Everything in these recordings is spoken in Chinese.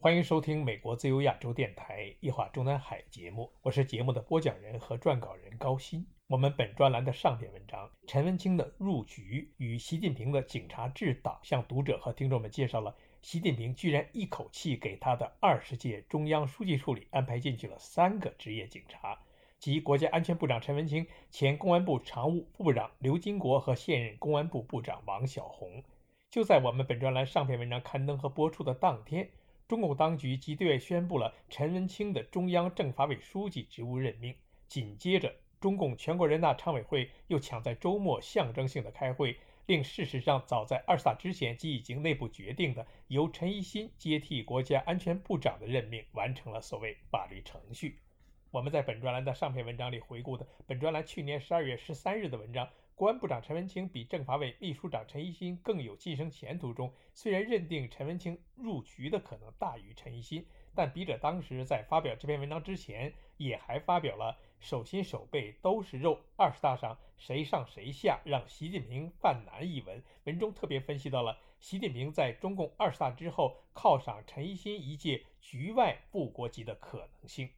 欢迎收听美国自由亚洲电台《夜话中南海》节目，我是节目的播讲人和撰稿人高鑫。我们本专栏的上篇文章，陈文清的入局与习近平的警察治党，向读者和听众们介绍了习近平居然一口气给他的二十届中央书记处里安排进去了三个职业警察，即国家安全部长陈文清、前公安部常务副部长刘金国和现任公安部部长王小洪。就在我们本专栏上篇文章刊登和播出的当天，中共当局即对外宣布了陈文清的中央政法委书记职务任命，紧接着。中共全国人大常委会又抢在周末象征性的开会，令事实上早在二十大之前即已经内部决定的由陈一新接替国家安全部长的任命完成了所谓法律程序。我们在本专栏的上篇文章里回顾的本专栏去年十二月十三日的文章，国安部长陈文清比政法委秘书长陈一新更有晋升前途中，虽然认定陈文清入局的可能大于陈一新，但笔者当时在发表这篇文章之前，也还发表了。手心手背都是肉，二十大上谁上谁下，让习近平犯难一文。文中特别分析到了习近平在中共二十大之后犒赏陈一新一届局外副国级的可能性。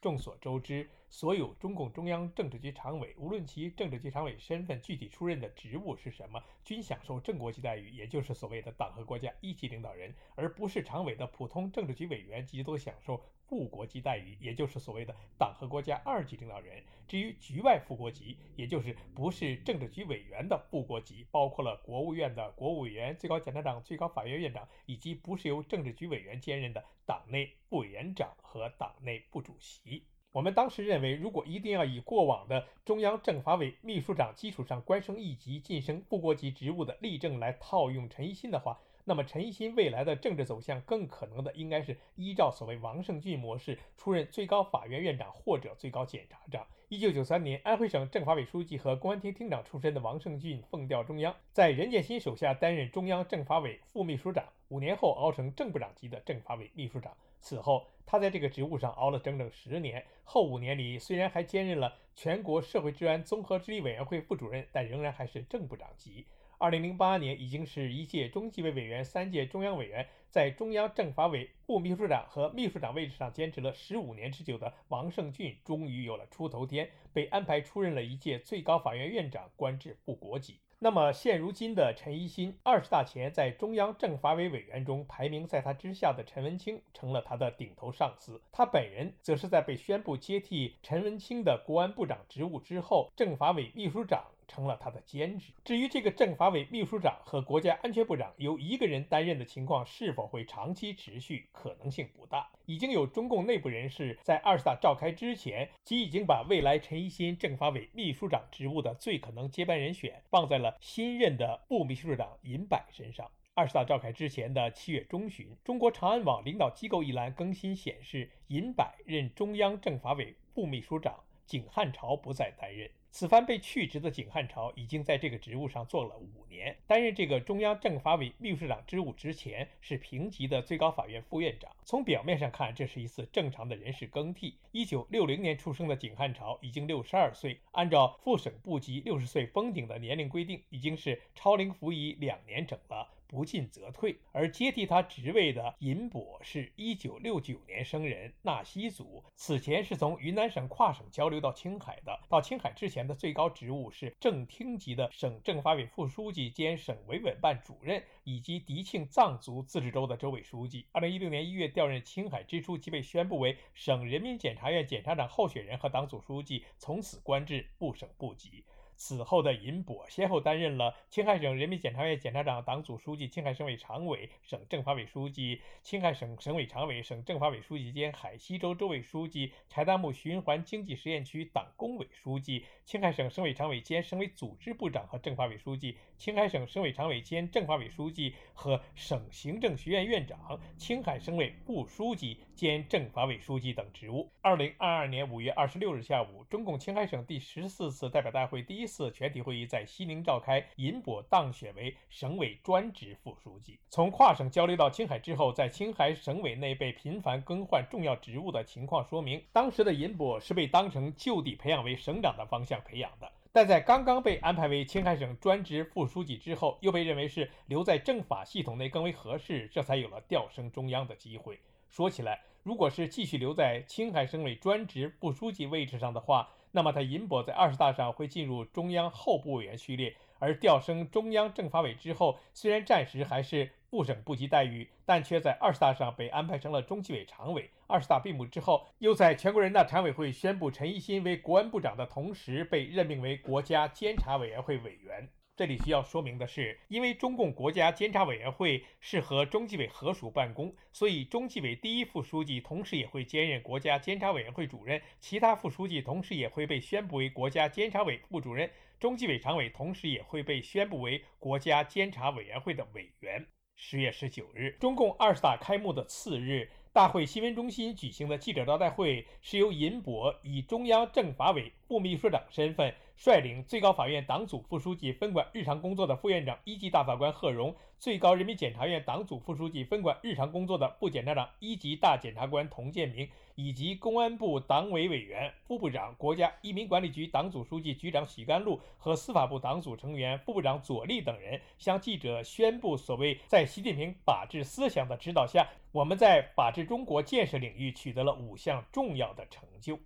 众所周知。所有中共中央政治局常委，无论其政治局常委身份、具体出任的职务是什么，均享受正国级待遇，也就是所谓的党和国家一级领导人；而不是常委的普通政治局委员，即都享受副国级待遇，也就是所谓的党和国家二级领导人。至于局外副国级，也就是不是政治局委员的副国级，包括了国务院的国务委员、最高检察长、最高法院院长，以及不是由政治局委员兼任的党内副委员长和党内部主席。我们当时认为，如果一定要以过往的中央政法委秘书长基础上官升一级晋升副国级职务的例证来套用陈一新的话，那么陈一新未来的政治走向更可能的应该是依照所谓王胜俊模式出任最高法院院长或者最高检察长。一九九三年，安徽省政法委书记和公安厅厅长出身的王胜俊奉调中央，在任建新手下担任中央政法委副秘书长，五年后熬成正部长级的政法委秘书长。此后，他在这个职务上熬了整整十年。后五年里，虽然还兼任了全国社会治安综合治理委员会副主任，但仍然还是正部长级。二零零八年，已经是一届中纪委委员、三届中央委员，在中央政法委副秘书长和秘书长位置上坚持了十五年之久的王胜俊，终于有了出头天，被安排出任了一届最高法院院长，官至副国级。那么现如今的陈一新，二十大前在中央政法委委员中排名在他之下的陈文清成了他的顶头上司，他本人则是在被宣布接替陈文清的国安部长职务之后，政法委秘书长。成了他的兼职。至于这个政法委秘书长和国家安全部长由一个人担任的情况是否会长期持续，可能性不大。已经有中共内部人士在二十大召开之前，即已经把未来陈一新政法委秘书长职务的最可能接班人选放在了新任的副秘书长尹柏身上。二十大召开之前的七月中旬，中国长安网领导机构一栏更新显示，尹柏任中央政法委副秘书长，景汉朝不再担任。此番被去职的景汉朝已经在这个职务上做了五年，担任这个中央政法委秘书长职务之前是平级的最高法院副院长。从表面上看，这是一次正常的人事更替。一九六零年出生的景汉朝已经六十二岁，按照副省部级六十岁封顶的年龄规定，已经是超龄服役两年整了。不进则退，而接替他职位的尹博是一九六九年生人，纳西族，此前是从云南省跨省交流到青海的。到青海之前的最高职务是正厅级的省政法委副书记兼省维稳办主任，以及迪庆藏族自治州的州委书记。二零一六年一月调任青海之初，即被宣布为省人民检察院检察长候选人和党组书记，从此官至部省部级。此后的尹博先后担任了青海省人民检察院检察长、党组书记、青海省委常委、省政法委书记、青海省省委常委、省政法委书记兼海西州州委书记、柴达木循环经济实验区党工委书记、青海省省委常委兼省委组织部长和政法委书记、青海省省委常委兼政法委书记和省行政学院院长、青海省委副书记兼政法委书记等职务。二零二二年五月二十六日下午，中共青海省第十四次代表大会第一次全体会议在西宁召开，尹博当选为省委专职副书记。从跨省交流到青海之后，在青海省委内被频繁更换重要职务的情况说明，当时的尹博是被当成就地培养为省长的方向培养的。但在刚刚被安排为青海省专职副书记之后，又被认为是留在政法系统内更为合适，这才有了调升中央的机会。说起来，如果是继续留在青海省委专职副书记位置上的话，那么他尹博在二十大上会进入中央候补委员序列。而调升中央政法委之后，虽然暂时还是部省部级待遇，但却在二十大上被安排成了中纪委常委。二十大闭幕之后，又在全国人大常委会宣布陈一新为国安部长的同时，被任命为国家监察委员会委员。这里需要说明的是，因为中共国家监察委员会是和中纪委合署办公，所以中纪委第一副书记同时也会兼任国家监察委员会主任，其他副书记同时也会被宣布为国家监察委副主任，中纪委常委同时也会被宣布为国家监察委员会的委员。十月十九日，中共二十大开幕的次日。大会新闻中心举行的记者招待会是由尹博以中央政法委副秘书长身份，率领最高法院党组副书记分管日常工作的副院长一级大法官贺荣。最高人民检察院党组副书记分管日常工作的副检察长一级大检察官童建明，以及公安部党委委员、副部长、国家移民管理局党组书记、局长许甘露和司法部党组成员、副部长左立等人，向记者宣布：所谓在习近平法治思想的指导下，我们在法治中国建设领域取得了五项重要的成就。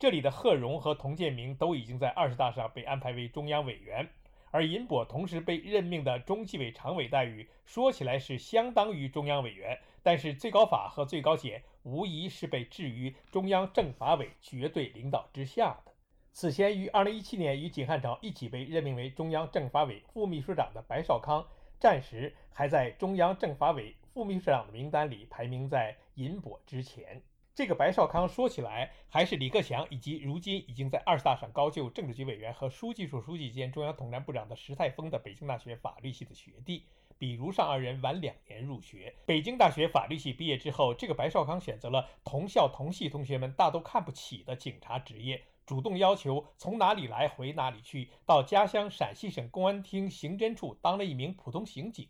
这里的贺荣和童建明都已经在二十大上被安排为中央委员。而尹博同时被任命的中纪委常委待遇，说起来是相当于中央委员，但是最高法和最高检无疑是被置于中央政法委绝对领导之下的。此前于2017年与景汉朝一起被任命为中央政法委副秘书长的白少康，暂时还在中央政法委副秘书长的名单里排名在尹博之前。这个白少康说起来还是李克强以及如今已经在二十大上高就政治局委员和书记处书记兼中央统战部长的石泰峰的北京大学法律系的学弟，比如上二人晚两年入学。北京大学法律系毕业之后，这个白少康选择了同校同系同学们大都看不起的警察职业，主动要求从哪里来回哪里去，到家乡陕西省公安厅刑侦处当了一名普通刑警。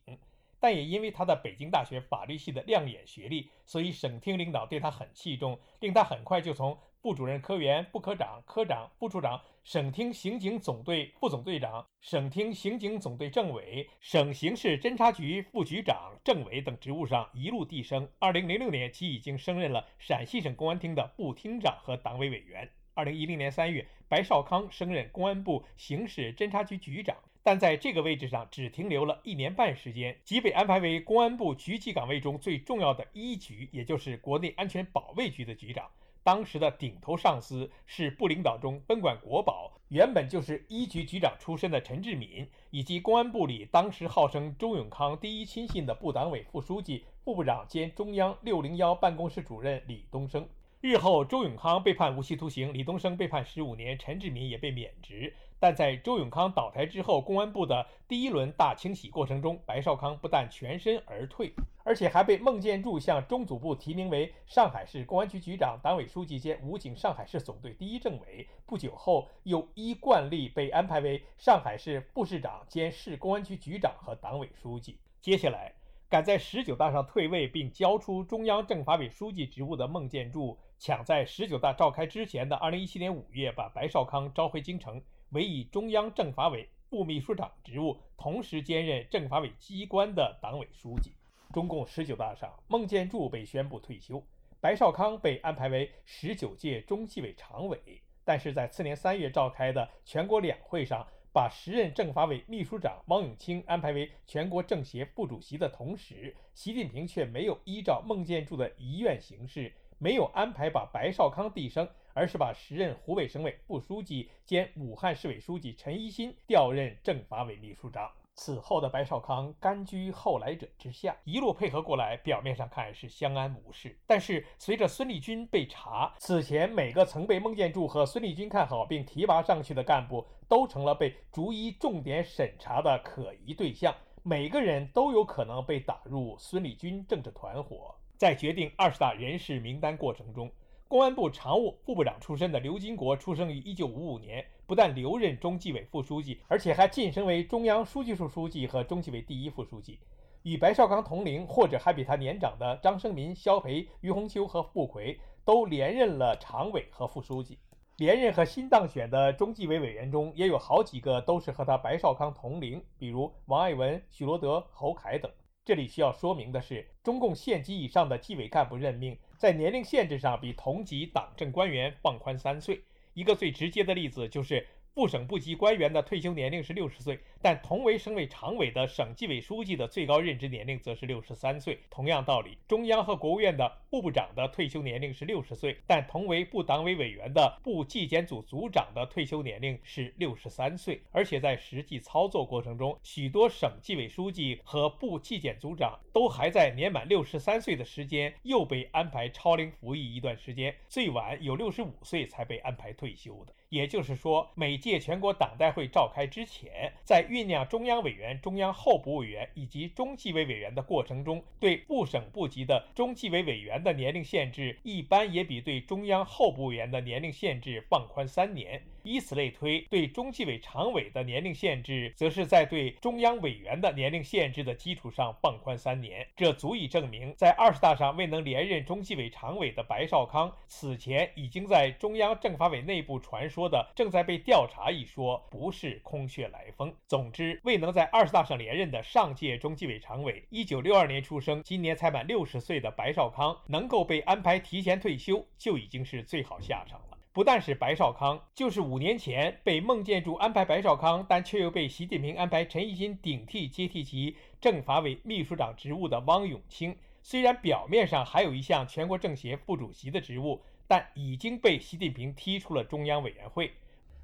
但也因为他的北京大学法律系的亮眼学历，所以省厅领导对他很器重，令他很快就从部主任科员、部科长、科长、副处长、省厅刑警总队副总队长、省厅刑警总队政委、省刑事侦查局副局长、政委等职务上一路递升。二零零六年，其已经升任了陕西省公安厅的副厅长和党委委员。二零一零年三月，白少康升任公安部刑事侦查局局长。但在这个位置上只停留了一年半时间，即被安排为公安部局级岗位中最重要的一局，也就是国内安全保卫局的局长。当时的顶头上司是部领导中分管国保、原本就是一局局长出身的陈志敏，以及公安部里当时号称周永康第一亲信的部党委副书记、副部长兼中央六零幺办公室主任李东升。日后，周永康被判无期徒刑，李东升被判十五年，陈志敏也被免职。但在周永康倒台之后，公安部的第一轮大清洗过程中，白少康不但全身而退，而且还被孟建柱向中组部提名为上海市公安局局长、党委书记兼武警上海市总队第一政委。不久后，又依惯例被安排为上海市副市长兼市公安局局长和党委书记。接下来，赶在十九大上退位并交出中央政法委书记职务的孟建柱。抢在十九大召开之前的二零一七年五月，把白绍康召回京城，委以中央政法委副秘书长职务，同时兼任政法委机关的党委书记。中共十九大上，孟建柱被宣布退休，白绍康被安排为十九届中纪委常委。但是在次年三月召开的全国两会上，把时任政法委秘书长汪永清安排为全国政协副主席的同时，习近平却没有依照孟建柱的遗愿行事。没有安排把白少康递升，而是把时任湖北省委副书记兼武汉市委书记陈一新调任政法委秘书长。此后的白少康甘居后来者之下，一路配合过来，表面上看是相安无事。但是随着孙立军被查，此前每个曾被孟建柱和孙立军看好并提拔上去的干部，都成了被逐一重点审查的可疑对象，每个人都有可能被打入孙立军政治团伙。在决定二十大人事名单过程中，公安部常务副部长出身的刘金国出生于1955年，不但留任中纪委副书记，而且还晋升为中央书记处书记和中纪委第一副书记。与白绍康同龄或者还比他年长的张生民、肖培、于洪秋和傅奎都连任了常委和副书记。连任和新当选的中纪委委员中，也有好几个都是和他白绍康同龄，比如王爱文、许罗德、侯凯等。这里需要说明的是，中共县级以上的纪委干部任命，在年龄限制上比同级党政官员放宽三岁。一个最直接的例子就是。部省部级官员的退休年龄是六十岁，但同为省委常委的省纪委书记的最高任职年龄则是六十三岁。同样道理，中央和国务院的部部长的退休年龄是六十岁，但同为部党委委员的部纪检组组长的退休年龄是六十三岁。而且在实际操作过程中，许多省纪委书记和部纪检组长都还在年满六十三岁的时间又被安排超龄服役一段时间，最晚有六十五岁才被安排退休的。也就是说，每届全国党代会召开之前，在酝酿中央委员、中央候补委员以及中纪委委员的过程中，对部省部级的中纪委委员的年龄限制，一般也比对中央候补委员的年龄限制放宽三年。以此类推，对中纪委常委的年龄限制，则是在对中央委员的年龄限制的基础上放宽三年。这足以证明，在二十大上未能连任中纪委常委的白绍康，此前已经在中央政法委内部传说说的正在被调查一说，不是空穴来风。总之，未能在二十大上连任的上届中纪委常委，一九六二年出生，今年才满六十岁的白少康，能够被安排提前退休，就已经是最好下场了。不但是白少康，就是五年前被孟建柱安排白少康，但却又被习近平安排陈毅新顶替接替其政法委秘书长职务的汪永清，虽然表面上还有一项全国政协副主席的职务，但已经被习近平踢出了中央委员会。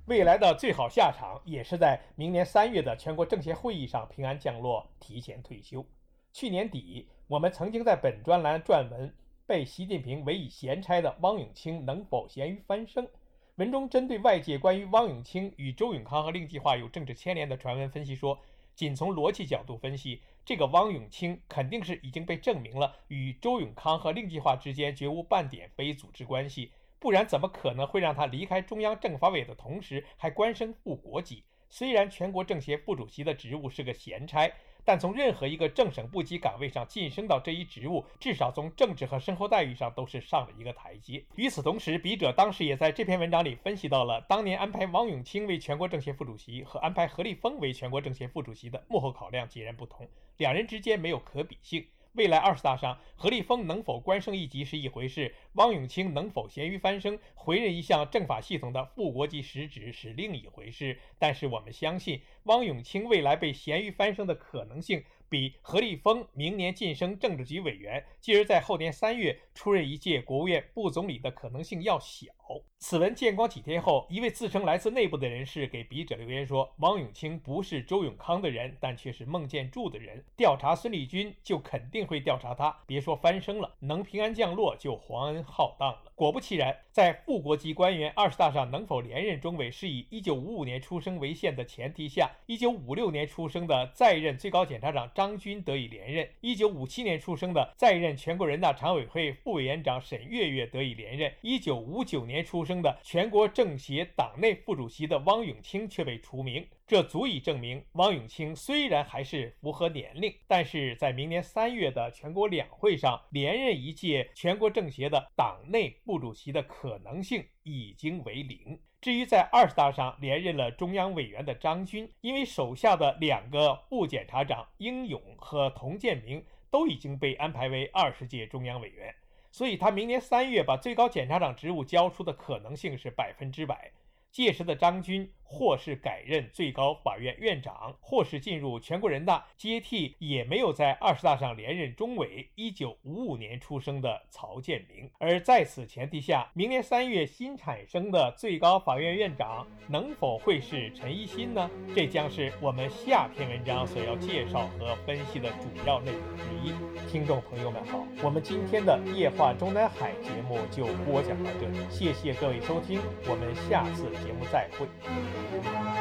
未来的最好下场也是在明年三月的全国政协会议上平安降落，提前退休。去年底，我们曾经在本专栏撰文。被习近平委以闲差的汪永清能否咸鱼翻身？文中针对外界关于汪永清与周永康和令计划有政治牵连的传闻分析说，仅从逻辑角度分析，这个汪永清肯定是已经被证明了与周永康和令计划之间绝无半点非组织关系，不然怎么可能会让他离开中央政法委的同时还官升副国级？虽然全国政协副主席的职务是个闲差。但从任何一个正省部级岗位上晋升到这一职务，至少从政治和生活待遇上都是上了一个台阶。与此同时，笔者当时也在这篇文章里分析到了当年安排王永清为全国政协副主席和安排何立峰为全国政协副主席的幕后考量截然不同，两人之间没有可比性。未来二十大上，何立峰能否官升一级是一回事，汪永清能否咸鱼翻身，回任一项政法系统的副国级实职是另一回事。但是我们相信，汪永清未来被咸鱼翻身的可能性。比何立峰明年晋升政治局委员，继而在后年三月出任一届国务院副总理的可能性要小。此文见光几天后，一位自称来自内部的人士给笔者留言说：“汪永清不是周永康的人，但却是孟建柱的人。调查孙立军就肯定会调查他，别说翻身了，能平安降落就皇恩浩荡了。”果不其然，在副国级官员二十大上能否连任中委，是以1955年出生为限的前提下，1956年出生的在任最高检察长张军得以连任，1957年出生的在任全国人大常委会副委员长沈月月得以连任，1959年出生的全国政协党内副主席的汪永清却被除名。这足以证明，汪永清虽然还是符合年龄，但是在明年三月的全国两会上连任一届全国政协的党内副主席的可能性已经为零。至于在二十大上连任了中央委员的张军，因为手下的两个副检察长英勇和童建明都已经被安排为二十届中央委员，所以他明年三月把最高检察长职务交出的可能性是百分之百。届时的张军。或是改任最高法院院长，或是进入全国人大接替也没有在二十大上连任中委一九五五年出生的曹建明。而在此前提下，明年三月新产生的最高法院院长能否会是陈一新呢？这将是我们下篇文章所要介绍和分析的主要内容之一。听众朋友们好，我们今天的夜话中南海节目就播讲到这里，谢谢各位收听，我们下次节目再会。